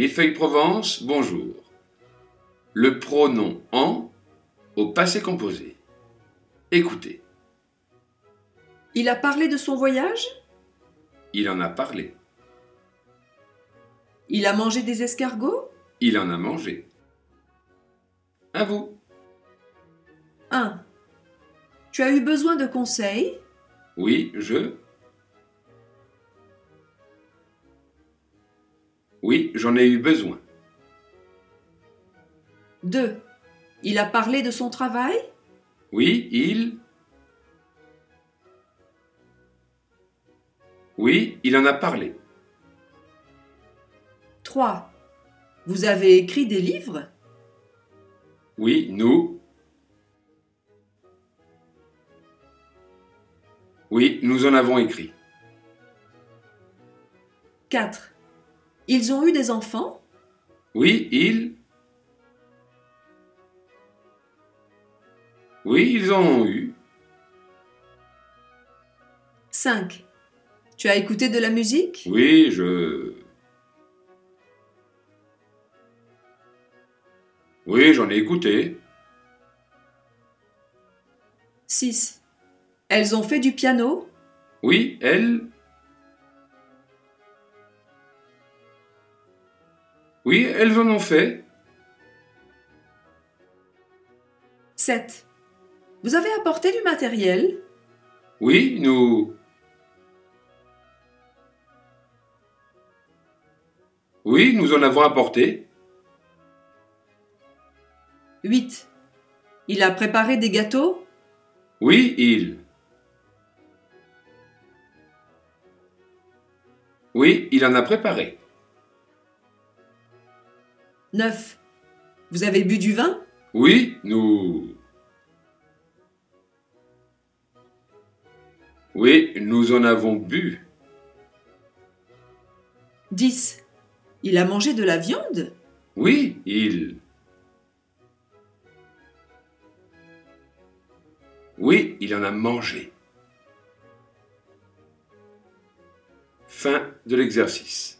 Millefeuille Provence, bonjour. Le pronom en au passé composé. Écoutez, Il a parlé de son voyage? Il en a parlé, Il a mangé des escargots? Il en a mangé. À vous. 1. Tu as eu besoin de conseils? Oui, je. Oui, j'en ai eu besoin. 2. Il a parlé de son travail? Oui, il. Oui, il en a parlé. 3. Vous avez écrit des livres? Oui, nous. Oui, nous en avons écrit. 4. Ils ont eu des enfants? Oui, il. Oui, ils en ont eu. 5. Tu as écouté de la musique? Oui, je. Oui, j'en ai écouté. 6. Elles ont fait du piano? Oui, elle. Oui, elles en ont fait. 7. Vous avez apporté du matériel? Oui, nous. Oui, nous en avons apporté. 8. Il a préparé des gâteaux? Oui, il. Oui, il en a préparé. 9. Vous avez bu du vin? Oui, nous. Oui, nous en avons bu. 10. Il a mangé de la viande? Oui, il. Oui, il en a mangé. Fin de l'exercice.